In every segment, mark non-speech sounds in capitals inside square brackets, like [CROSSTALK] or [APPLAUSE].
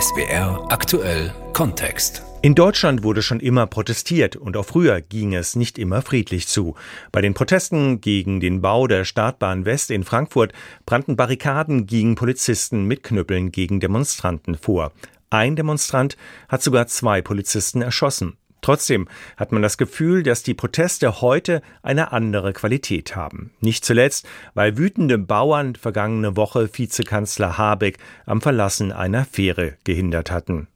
SBR aktuell Kontext. In Deutschland wurde schon immer protestiert und auch früher ging es nicht immer friedlich zu. Bei den Protesten gegen den Bau der Startbahn West in Frankfurt brannten Barrikaden gegen Polizisten mit Knüppeln gegen Demonstranten vor. Ein Demonstrant hat sogar zwei Polizisten erschossen. Trotzdem hat man das Gefühl, dass die Proteste heute eine andere Qualität haben. Nicht zuletzt, weil wütende Bauern vergangene Woche Vizekanzler Habeck am Verlassen einer Fähre gehindert hatten.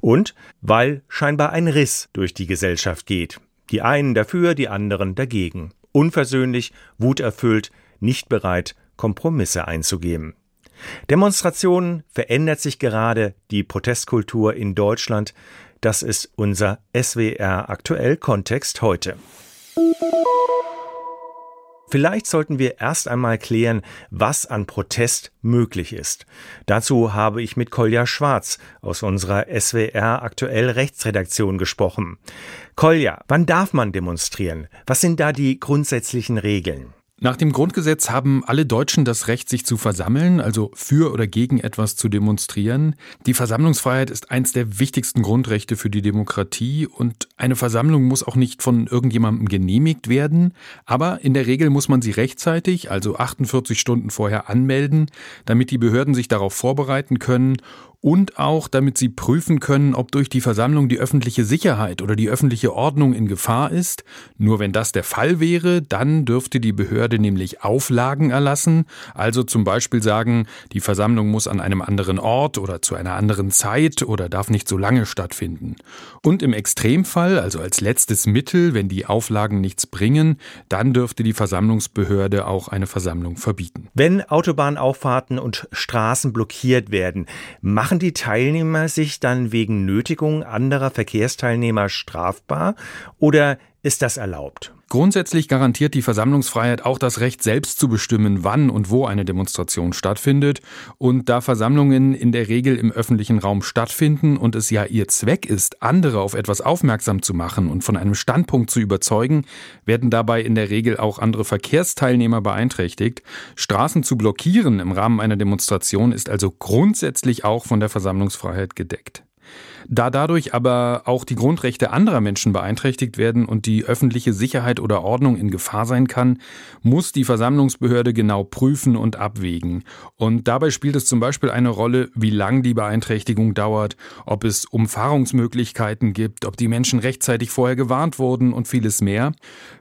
Und weil scheinbar ein Riss durch die Gesellschaft geht. Die einen dafür, die anderen dagegen. Unversöhnlich, wuterfüllt, nicht bereit, Kompromisse einzugehen. Demonstrationen verändert sich gerade die Protestkultur in Deutschland. Das ist unser SWR aktuell Kontext heute. Vielleicht sollten wir erst einmal klären, was an Protest möglich ist. Dazu habe ich mit Kolja Schwarz aus unserer SWR aktuell Rechtsredaktion gesprochen. Kolja, wann darf man demonstrieren? Was sind da die grundsätzlichen Regeln? Nach dem Grundgesetz haben alle Deutschen das Recht, sich zu versammeln, also für oder gegen etwas zu demonstrieren. Die Versammlungsfreiheit ist eins der wichtigsten Grundrechte für die Demokratie und eine Versammlung muss auch nicht von irgendjemandem genehmigt werden, aber in der Regel muss man sie rechtzeitig, also 48 Stunden vorher anmelden, damit die Behörden sich darauf vorbereiten können und auch damit sie prüfen können, ob durch die Versammlung die öffentliche Sicherheit oder die öffentliche Ordnung in Gefahr ist. Nur wenn das der Fall wäre, dann dürfte die Behörde nämlich Auflagen erlassen, also zum Beispiel sagen, die Versammlung muss an einem anderen Ort oder zu einer anderen Zeit oder darf nicht so lange stattfinden. Und im Extremfall, also als letztes Mittel, wenn die Auflagen nichts bringen, dann dürfte die Versammlungsbehörde auch eine Versammlung verbieten. Wenn Autobahnauffahrten und Straßen blockiert werden, machen Machen die Teilnehmer sich dann wegen Nötigung anderer Verkehrsteilnehmer strafbar oder ist das erlaubt? Grundsätzlich garantiert die Versammlungsfreiheit auch das Recht, selbst zu bestimmen, wann und wo eine Demonstration stattfindet. Und da Versammlungen in der Regel im öffentlichen Raum stattfinden und es ja ihr Zweck ist, andere auf etwas aufmerksam zu machen und von einem Standpunkt zu überzeugen, werden dabei in der Regel auch andere Verkehrsteilnehmer beeinträchtigt. Straßen zu blockieren im Rahmen einer Demonstration ist also grundsätzlich auch von der Versammlungsfreiheit gedeckt. Da dadurch aber auch die Grundrechte anderer Menschen beeinträchtigt werden und die öffentliche Sicherheit oder Ordnung in Gefahr sein kann, muss die Versammlungsbehörde genau prüfen und abwägen. Und dabei spielt es zum Beispiel eine Rolle, wie lang die Beeinträchtigung dauert, ob es Umfahrungsmöglichkeiten gibt, ob die Menschen rechtzeitig vorher gewarnt wurden und vieles mehr.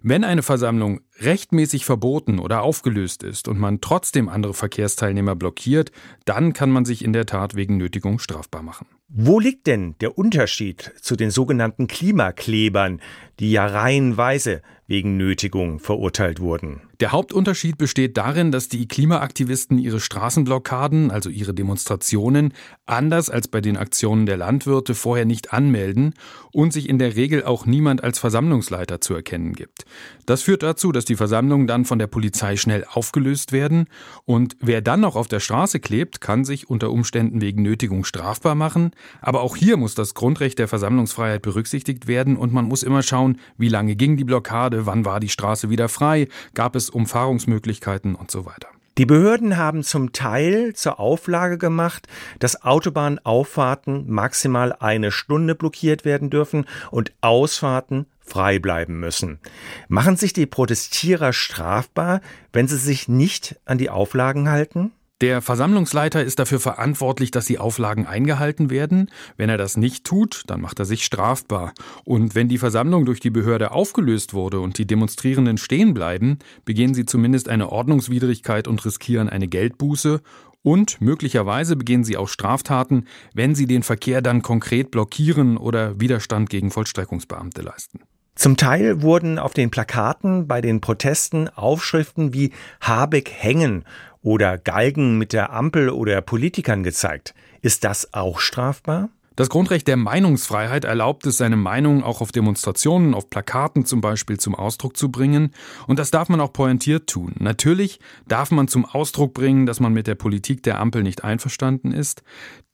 Wenn eine Versammlung rechtmäßig verboten oder aufgelöst ist und man trotzdem andere Verkehrsteilnehmer blockiert, dann kann man sich in der Tat wegen Nötigung strafbar machen. Wo liegt denn der Unterschied zu den sogenannten Klimaklebern, die ja reihenweise wegen Nötigung verurteilt wurden. Der Hauptunterschied besteht darin, dass die Klimaaktivisten ihre Straßenblockaden, also ihre Demonstrationen, anders als bei den Aktionen der Landwirte vorher nicht anmelden und sich in der Regel auch niemand als Versammlungsleiter zu erkennen gibt. Das führt dazu, dass die Versammlungen dann von der Polizei schnell aufgelöst werden und wer dann noch auf der Straße klebt, kann sich unter Umständen wegen Nötigung strafbar machen, aber auch hier muss das Grundrecht der Versammlungsfreiheit berücksichtigt werden und man muss immer schauen, wie lange ging die Blockade, wann war die Straße wieder frei, gab es Umfahrungsmöglichkeiten und so weiter. Die Behörden haben zum Teil zur Auflage gemacht, dass Autobahnauffahrten maximal eine Stunde blockiert werden dürfen und Ausfahrten frei bleiben müssen. Machen sich die Protestierer strafbar, wenn sie sich nicht an die Auflagen halten? Der Versammlungsleiter ist dafür verantwortlich, dass die Auflagen eingehalten werden. Wenn er das nicht tut, dann macht er sich strafbar. Und wenn die Versammlung durch die Behörde aufgelöst wurde und die Demonstrierenden stehen bleiben, begehen sie zumindest eine Ordnungswidrigkeit und riskieren eine Geldbuße. Und möglicherweise begehen sie auch Straftaten, wenn sie den Verkehr dann konkret blockieren oder Widerstand gegen Vollstreckungsbeamte leisten. Zum Teil wurden auf den Plakaten bei den Protesten Aufschriften wie Habeck hängen oder Galgen mit der Ampel oder Politikern gezeigt. Ist das auch strafbar? Das Grundrecht der Meinungsfreiheit erlaubt es, seine Meinung auch auf Demonstrationen, auf Plakaten zum Beispiel zum Ausdruck zu bringen. Und das darf man auch pointiert tun. Natürlich darf man zum Ausdruck bringen, dass man mit der Politik der Ampel nicht einverstanden ist.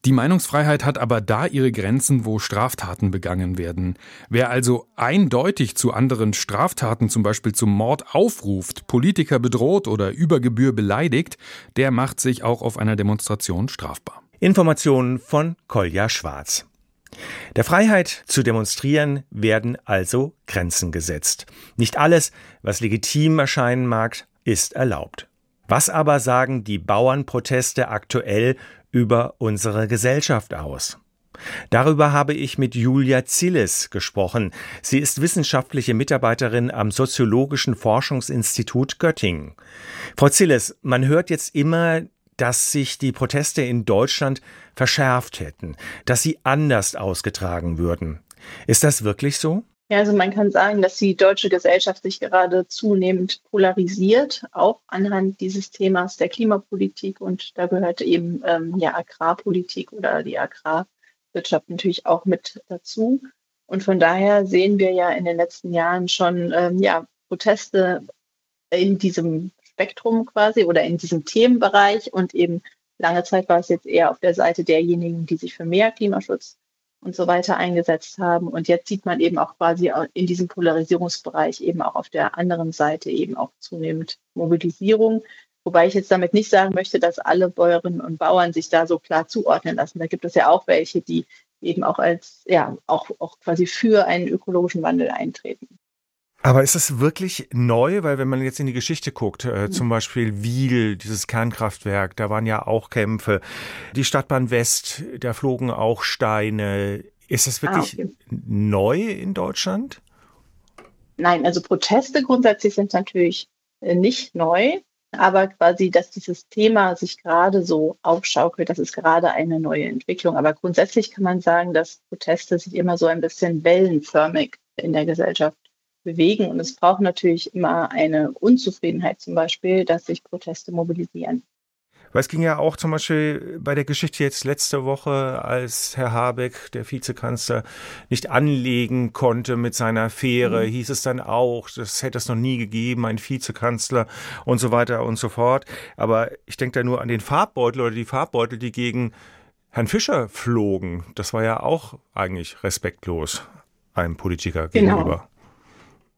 Die Meinungsfreiheit hat aber da ihre Grenzen, wo Straftaten begangen werden. Wer also eindeutig zu anderen Straftaten, zum Beispiel zum Mord aufruft, Politiker bedroht oder über Gebühr beleidigt, der macht sich auch auf einer Demonstration strafbar. Informationen von Kolja Schwarz. Der Freiheit zu demonstrieren werden also Grenzen gesetzt. Nicht alles, was legitim erscheinen mag, ist erlaubt. Was aber sagen die Bauernproteste aktuell über unsere Gesellschaft aus? Darüber habe ich mit Julia Zilles gesprochen. Sie ist wissenschaftliche Mitarbeiterin am Soziologischen Forschungsinstitut Göttingen. Frau Zilles, man hört jetzt immer, dass sich die Proteste in Deutschland verschärft hätten, dass sie anders ausgetragen würden. Ist das wirklich so? Ja, also man kann sagen, dass die deutsche Gesellschaft sich gerade zunehmend polarisiert, auch anhand dieses Themas der Klimapolitik. Und da gehört eben ähm, ja Agrarpolitik oder die Agrarwirtschaft natürlich auch mit dazu. Und von daher sehen wir ja in den letzten Jahren schon ähm, ja, Proteste in diesem Spektrum quasi oder in diesem Themenbereich. Und eben lange Zeit war es jetzt eher auf der Seite derjenigen, die sich für mehr Klimaschutz und so weiter eingesetzt haben. Und jetzt sieht man eben auch quasi in diesem Polarisierungsbereich eben auch auf der anderen Seite eben auch zunehmend Mobilisierung. Wobei ich jetzt damit nicht sagen möchte, dass alle Bäuerinnen und Bauern sich da so klar zuordnen lassen. Da gibt es ja auch welche, die eben auch als, ja, auch, auch quasi für einen ökologischen Wandel eintreten. Aber ist es wirklich neu? Weil wenn man jetzt in die Geschichte guckt, äh, zum Beispiel Wiel, dieses Kernkraftwerk, da waren ja auch Kämpfe. Die Stadtbahn West, da flogen auch Steine. Ist es wirklich ah, okay. neu in Deutschland? Nein, also Proteste grundsätzlich sind natürlich äh, nicht neu, aber quasi, dass dieses Thema sich gerade so aufschaukelt, das ist gerade eine neue Entwicklung. Aber grundsätzlich kann man sagen, dass Proteste sich immer so ein bisschen wellenförmig in der Gesellschaft bewegen. Und es braucht natürlich immer eine Unzufriedenheit zum Beispiel, dass sich Proteste mobilisieren. Weil es ging ja auch zum Beispiel bei der Geschichte jetzt letzte Woche, als Herr Habeck, der Vizekanzler, nicht anlegen konnte mit seiner Fähre, mhm. hieß es dann auch, das hätte es noch nie gegeben, ein Vizekanzler und so weiter und so fort. Aber ich denke da nur an den Farbbeutel oder die Farbbeutel, die gegen Herrn Fischer flogen. Das war ja auch eigentlich respektlos einem Politiker genau. gegenüber.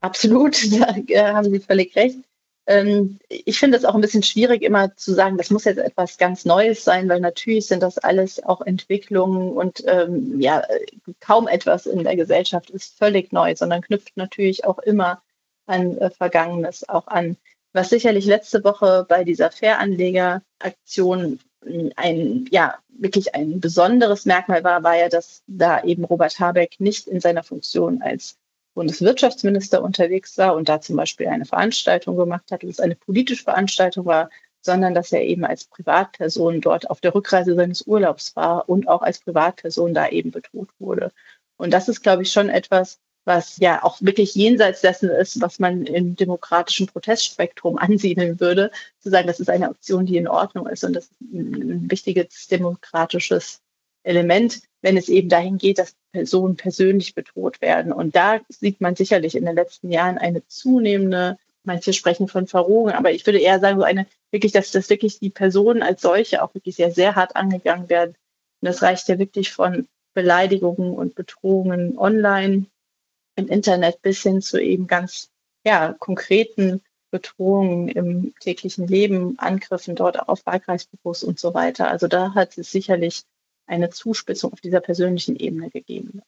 Absolut, [LAUGHS] da äh, haben Sie völlig recht. Ähm, ich finde es auch ein bisschen schwierig, immer zu sagen, das muss jetzt etwas ganz Neues sein, weil natürlich sind das alles auch Entwicklungen und ähm, ja, kaum etwas in der Gesellschaft ist völlig neu, sondern knüpft natürlich auch immer an äh, Vergangenes auch an. Was sicherlich letzte Woche bei dieser Fairanlegeraktion ein, ja, wirklich ein besonderes Merkmal war, war ja, dass da eben Robert Habeck nicht in seiner Funktion als Bundeswirtschaftsminister unterwegs war und da zum Beispiel eine Veranstaltung gemacht hat, dass es eine politische Veranstaltung war, sondern dass er eben als Privatperson dort auf der Rückreise seines Urlaubs war und auch als Privatperson da eben bedroht wurde. Und das ist, glaube ich, schon etwas, was ja auch wirklich jenseits dessen ist, was man im demokratischen Protestspektrum [LAUGHS] ansiedeln würde, zu sagen, das ist eine Option, die in Ordnung ist und das ist ein wichtiges demokratisches Element, wenn es eben dahin geht, dass Personen persönlich bedroht werden. Und da sieht man sicherlich in den letzten Jahren eine zunehmende, manche sprechen von Verrohung, aber ich würde eher sagen, so eine wirklich, dass das wirklich die Personen als solche auch wirklich sehr, sehr hart angegangen werden. Und das reicht ja wirklich von Beleidigungen und Bedrohungen online im Internet bis hin zu eben ganz ja, konkreten Bedrohungen im täglichen Leben, Angriffen dort auf Wahlkreisbüros und so weiter. Also da hat es sicherlich eine Zuspitzung auf dieser persönlichen Ebene gegeben.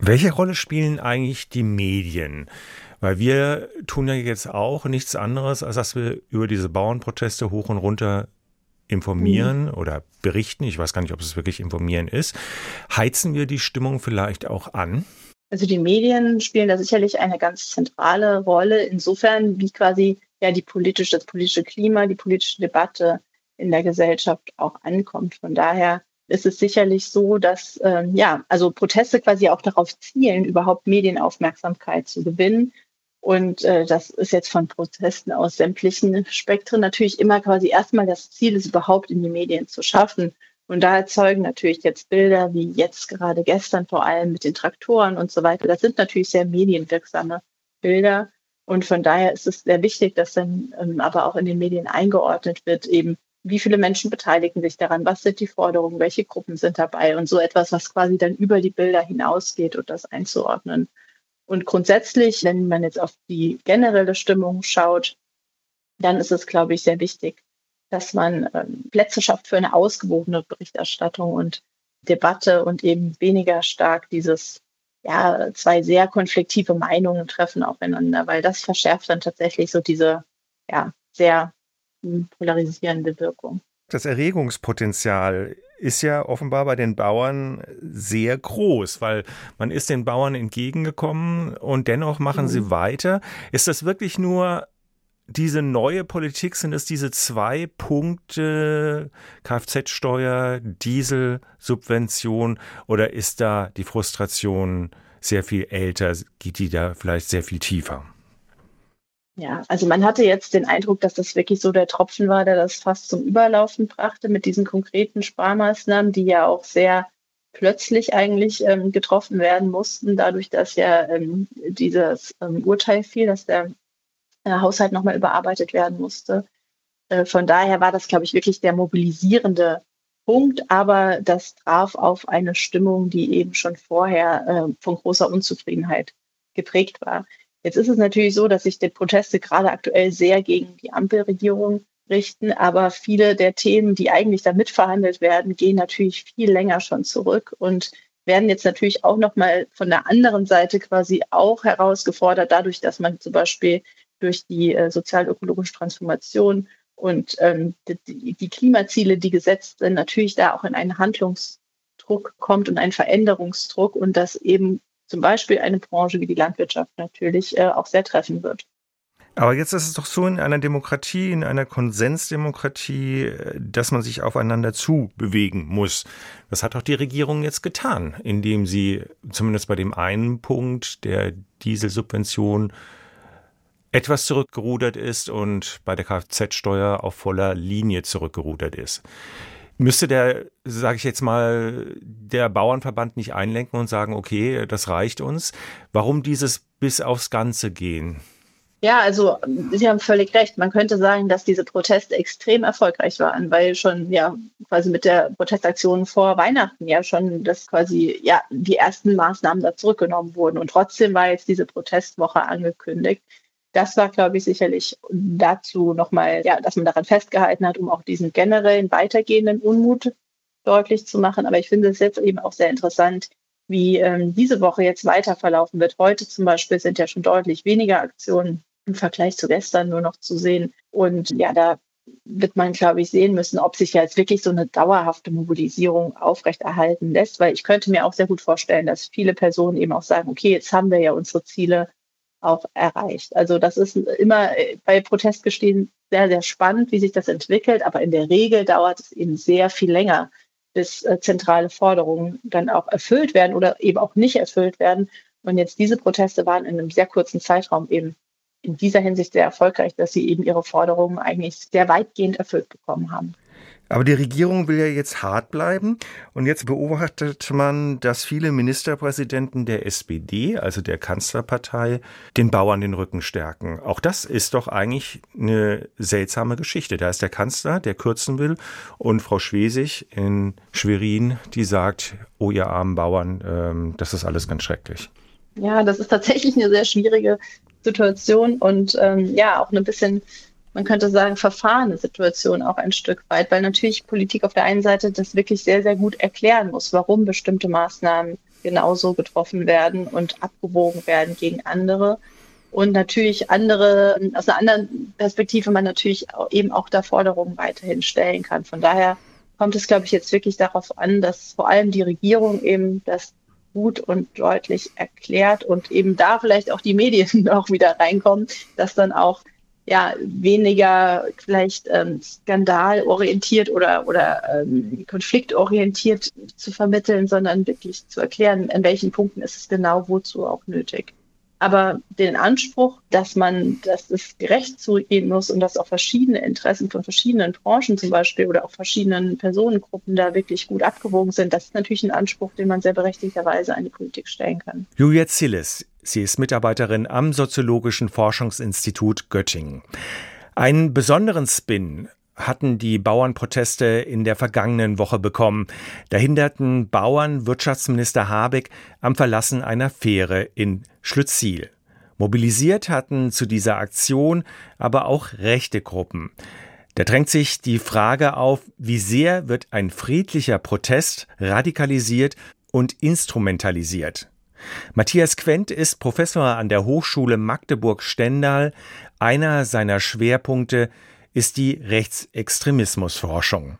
Welche Rolle spielen eigentlich die Medien? Weil wir tun ja jetzt auch nichts anderes, als dass wir über diese Bauernproteste hoch und runter informieren mhm. oder berichten. Ich weiß gar nicht, ob es wirklich informieren ist. Heizen wir die Stimmung vielleicht auch an? Also die Medien spielen da sicherlich eine ganz zentrale Rolle, insofern wie quasi ja die politische, das politische Klima, die politische Debatte in der Gesellschaft auch ankommt. Von daher ist es sicherlich so, dass ähm, ja, also Proteste quasi auch darauf zielen, überhaupt Medienaufmerksamkeit zu gewinnen. Und äh, das ist jetzt von Protesten aus sämtlichen Spektren natürlich immer quasi erstmal das Ziel, es überhaupt in die Medien zu schaffen. Und da erzeugen natürlich jetzt Bilder, wie jetzt gerade gestern vor allem mit den Traktoren und so weiter. Das sind natürlich sehr medienwirksame Bilder. Und von daher ist es sehr wichtig, dass dann ähm, aber auch in den Medien eingeordnet wird, eben wie viele Menschen beteiligen sich daran, was sind die Forderungen, welche Gruppen sind dabei? Und so etwas, was quasi dann über die Bilder hinausgeht und das einzuordnen. Und grundsätzlich, wenn man jetzt auf die generelle Stimmung schaut, dann ist es, glaube ich, sehr wichtig, dass man ähm, Plätze schafft für eine ausgewogene Berichterstattung und Debatte und eben weniger stark dieses, ja, zwei sehr konfliktive Meinungen treffen aufeinander, weil das verschärft dann tatsächlich so diese, ja, sehr polarisierende Wirkung. Das Erregungspotenzial ist ja offenbar bei den Bauern sehr groß, weil man ist den Bauern entgegengekommen und dennoch machen mhm. sie weiter. Ist das wirklich nur diese neue Politik, sind es diese zwei Punkte Kfz-Steuer, Dieselsubvention oder ist da die Frustration sehr viel älter, geht die da vielleicht sehr viel tiefer? Ja, also man hatte jetzt den Eindruck, dass das wirklich so der Tropfen war, der das fast zum Überlaufen brachte mit diesen konkreten Sparmaßnahmen, die ja auch sehr plötzlich eigentlich ähm, getroffen werden mussten, dadurch, dass ja ähm, dieses ähm, Urteil fiel, dass der äh, Haushalt nochmal überarbeitet werden musste. Äh, von daher war das, glaube ich, wirklich der mobilisierende Punkt, aber das traf auf eine Stimmung, die eben schon vorher äh, von großer Unzufriedenheit geprägt war. Jetzt ist es natürlich so, dass sich die Proteste gerade aktuell sehr gegen die Ampelregierung richten, aber viele der Themen, die eigentlich da mitverhandelt werden, gehen natürlich viel länger schon zurück und werden jetzt natürlich auch nochmal von der anderen Seite quasi auch herausgefordert, dadurch, dass man zum Beispiel durch die äh, sozial-ökologische Transformation und ähm, die, die, Klimaziele, die gesetzt sind, natürlich da auch in einen Handlungsdruck kommt und einen Veränderungsdruck und das eben zum Beispiel eine Branche wie die Landwirtschaft natürlich äh, auch sehr treffen wird. Aber jetzt ist es doch so in einer Demokratie, in einer Konsensdemokratie, äh, dass man sich aufeinander zubewegen muss. Das hat doch die Regierung jetzt getan, indem sie zumindest bei dem einen Punkt der Dieselsubvention etwas zurückgerudert ist und bei der Kfz-Steuer auf voller Linie zurückgerudert ist. Müsste der, sage ich jetzt mal, der Bauernverband nicht einlenken und sagen, okay, das reicht uns? Warum dieses bis aufs Ganze gehen? Ja, also Sie haben völlig recht. Man könnte sagen, dass diese Proteste extrem erfolgreich waren, weil schon ja quasi mit der Protestaktion vor Weihnachten ja schon das quasi ja die ersten Maßnahmen da zurückgenommen wurden und trotzdem war jetzt diese Protestwoche angekündigt das war, glaube ich, sicherlich dazu nochmal, ja, dass man daran festgehalten hat, um auch diesen generellen weitergehenden Unmut deutlich zu machen. Aber ich finde es jetzt eben auch sehr interessant, wie ähm, diese Woche jetzt weiter verlaufen wird. Heute zum Beispiel sind ja schon deutlich weniger Aktionen im Vergleich zu gestern nur noch zu sehen. Und ja, da wird man, glaube ich, sehen müssen, ob sich jetzt wirklich so eine dauerhafte Mobilisierung aufrechterhalten lässt, weil ich könnte mir auch sehr gut vorstellen, dass viele Personen eben auch sagen, okay, jetzt haben wir ja unsere Ziele auch erreicht. Also das ist immer bei Protestgestehen sehr, sehr spannend, wie sich das entwickelt, aber in der Regel dauert es eben sehr viel länger, bis äh, zentrale Forderungen dann auch erfüllt werden oder eben auch nicht erfüllt werden. Und jetzt diese Proteste waren in einem sehr kurzen Zeitraum eben in dieser Hinsicht sehr erfolgreich, dass sie eben ihre Forderungen eigentlich sehr weitgehend erfüllt bekommen haben. Aber die Regierung will ja jetzt hart bleiben. Und jetzt beobachtet man, dass viele Ministerpräsidenten der SPD, also der Kanzlerpartei, den Bauern den Rücken stärken. Auch das ist doch eigentlich eine seltsame Geschichte. Da ist der Kanzler, der kürzen will, und Frau Schwesig in Schwerin, die sagt, oh ihr armen Bauern, ähm, das ist alles ganz schrecklich. Ja, das ist tatsächlich eine sehr schwierige Situation und ähm, ja, auch ein bisschen man könnte sagen, verfahrene Situation auch ein Stück weit, weil natürlich Politik auf der einen Seite das wirklich sehr, sehr gut erklären muss, warum bestimmte Maßnahmen genauso getroffen werden und abgewogen werden gegen andere. Und natürlich andere, aus einer anderen Perspektive man natürlich eben auch da Forderungen weiterhin stellen kann. Von daher kommt es, glaube ich, jetzt wirklich darauf an, dass vor allem die Regierung eben das gut und deutlich erklärt und eben da vielleicht auch die Medien [LAUGHS] auch wieder reinkommen, dass dann auch ja weniger vielleicht ähm, skandalorientiert oder, oder ähm, konfliktorientiert zu vermitteln, sondern wirklich zu erklären, an welchen Punkten ist es genau wozu auch nötig. Aber den Anspruch, dass man, dass es gerecht zugehen muss und dass auch verschiedene Interessen von verschiedenen Branchen zum Beispiel oder auch verschiedenen Personengruppen da wirklich gut abgewogen sind, das ist natürlich ein Anspruch, den man sehr berechtigterweise an die Politik stellen kann. Julia Zillis, sie ist Mitarbeiterin am Soziologischen Forschungsinstitut Göttingen. Einen besonderen Spin hatten die Bauernproteste in der vergangenen Woche bekommen. Da hinderten Bauern Wirtschaftsminister Habeck am Verlassen einer Fähre in Schlütziel. Mobilisiert hatten zu dieser Aktion aber auch rechte Gruppen. Da drängt sich die Frage auf, wie sehr wird ein friedlicher Protest radikalisiert und instrumentalisiert. Matthias Quent ist Professor an der Hochschule Magdeburg-Stendal. Einer seiner Schwerpunkte ist die Rechtsextremismusforschung.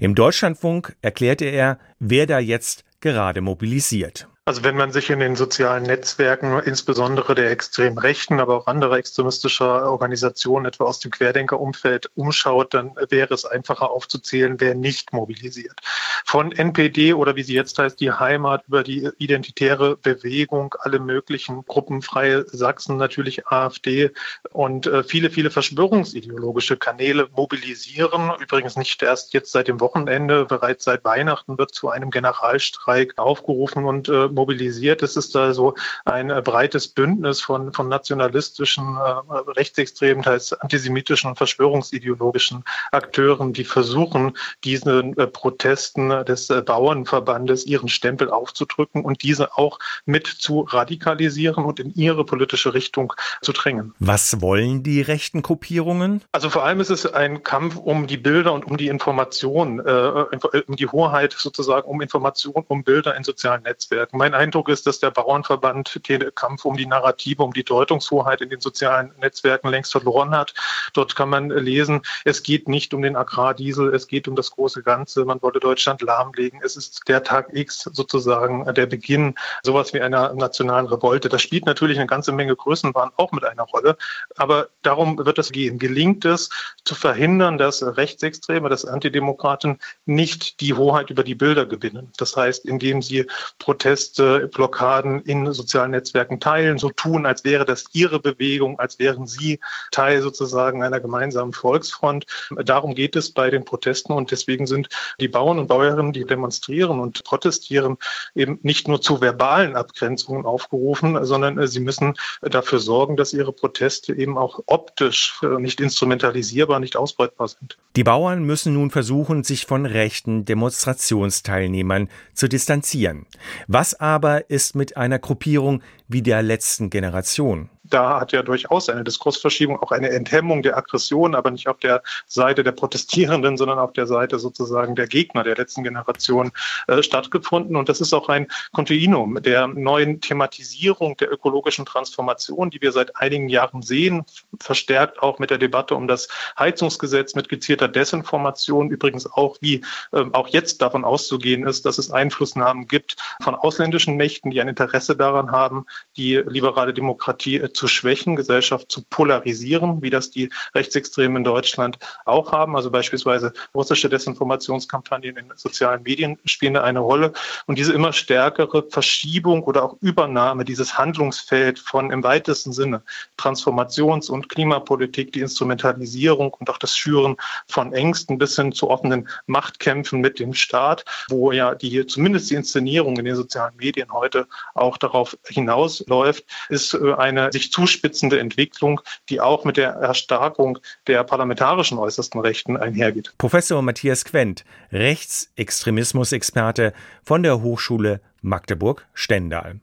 Im Deutschlandfunk erklärte er, wer da jetzt gerade mobilisiert. Also wenn man sich in den sozialen Netzwerken, insbesondere der extrem rechten, aber auch anderer extremistischer Organisationen, etwa aus dem Querdenkerumfeld, umschaut, dann wäre es einfacher aufzuzählen, wer nicht mobilisiert. Von NPD oder wie sie jetzt heißt, die Heimat über die identitäre Bewegung, alle möglichen Gruppen, Freie Sachsen, natürlich AfD und äh, viele, viele verschwörungsideologische Kanäle mobilisieren. Übrigens nicht erst jetzt seit dem Wochenende, bereits seit Weihnachten wird zu einem Generalstreik aufgerufen und äh, mobilisiert. Es ist also ein äh, breites Bündnis von, von nationalistischen, äh, rechtsextremen, teils antisemitischen und verschwörungsideologischen Akteuren, die versuchen, diesen äh, Protesten des Bauernverbandes ihren Stempel aufzudrücken und diese auch mit zu radikalisieren und in ihre politische Richtung zu drängen. Was wollen die rechten Gruppierungen? Also vor allem ist es ein Kampf um die Bilder und um die Information, äh, um die Hoheit sozusagen, um Information, um Bilder in sozialen Netzwerken. Mein Eindruck ist, dass der Bauernverband den Kampf um die Narrative, um die Deutungshoheit in den sozialen Netzwerken längst verloren hat. Dort kann man lesen, es geht nicht um den Agrardiesel, es geht um das große Ganze. Man wollte Deutschland lahmlegen. Es ist der Tag X sozusagen der Beginn sowas wie einer nationalen Revolte. Das spielt natürlich eine ganze Menge Größenwahn auch mit einer Rolle. Aber darum wird es gehen. Gelingt es zu verhindern, dass Rechtsextreme, dass Antidemokraten nicht die Hoheit über die Bilder gewinnen? Das heißt, indem sie Protest Proteste, Blockaden in sozialen Netzwerken teilen, so tun, als wäre das ihre Bewegung, als wären sie Teil sozusagen einer gemeinsamen Volksfront. Darum geht es bei den Protesten und deswegen sind die Bauern und Bäuerinnen, die demonstrieren und protestieren, eben nicht nur zu verbalen Abgrenzungen aufgerufen, sondern sie müssen dafür sorgen, dass ihre Proteste eben auch optisch nicht instrumentalisierbar, nicht ausbeutbar sind. Die Bauern müssen nun versuchen, sich von rechten Demonstrationsteilnehmern zu distanzieren. Was aber ist mit einer Gruppierung wie der letzten Generation? Da hat ja durchaus eine Diskursverschiebung, auch eine Enthemmung der Aggression, aber nicht auf der Seite der Protestierenden, sondern auf der Seite sozusagen der Gegner der letzten Generation äh, stattgefunden. Und das ist auch ein Kontinuum der neuen Thematisierung der ökologischen Transformation, die wir seit einigen Jahren sehen, verstärkt auch mit der Debatte um das Heizungsgesetz, mit gezielter Desinformation, übrigens auch, wie äh, auch jetzt davon auszugehen ist, dass es Einflussnahmen gibt von ausländischen Mächten, die ein Interesse daran haben, die liberale Demokratie äh, zu schwächen, Gesellschaft zu polarisieren, wie das die Rechtsextremen in Deutschland auch haben. Also beispielsweise russische Desinformationskampagnen in sozialen Medien spielen eine Rolle. Und diese immer stärkere Verschiebung oder auch Übernahme dieses Handlungsfeld von im weitesten Sinne Transformations- und Klimapolitik, die Instrumentalisierung und auch das Schüren von Ängsten bis hin zu offenen Machtkämpfen mit dem Staat, wo ja die zumindest die Inszenierung in den sozialen Medien heute auch darauf hinausläuft, ist äh, eine sich sich zuspitzende Entwicklung, die auch mit der Erstarkung der parlamentarischen äußersten Rechten einhergeht. Professor Matthias Quent, Rechtsextremismusexperte von der Hochschule Magdeburg-Stendal.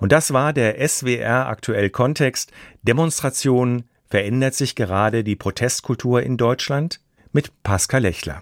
Und das war der SWR aktuell Kontext. Demonstrationen verändert sich gerade die Protestkultur in Deutschland mit Pascal Lechler.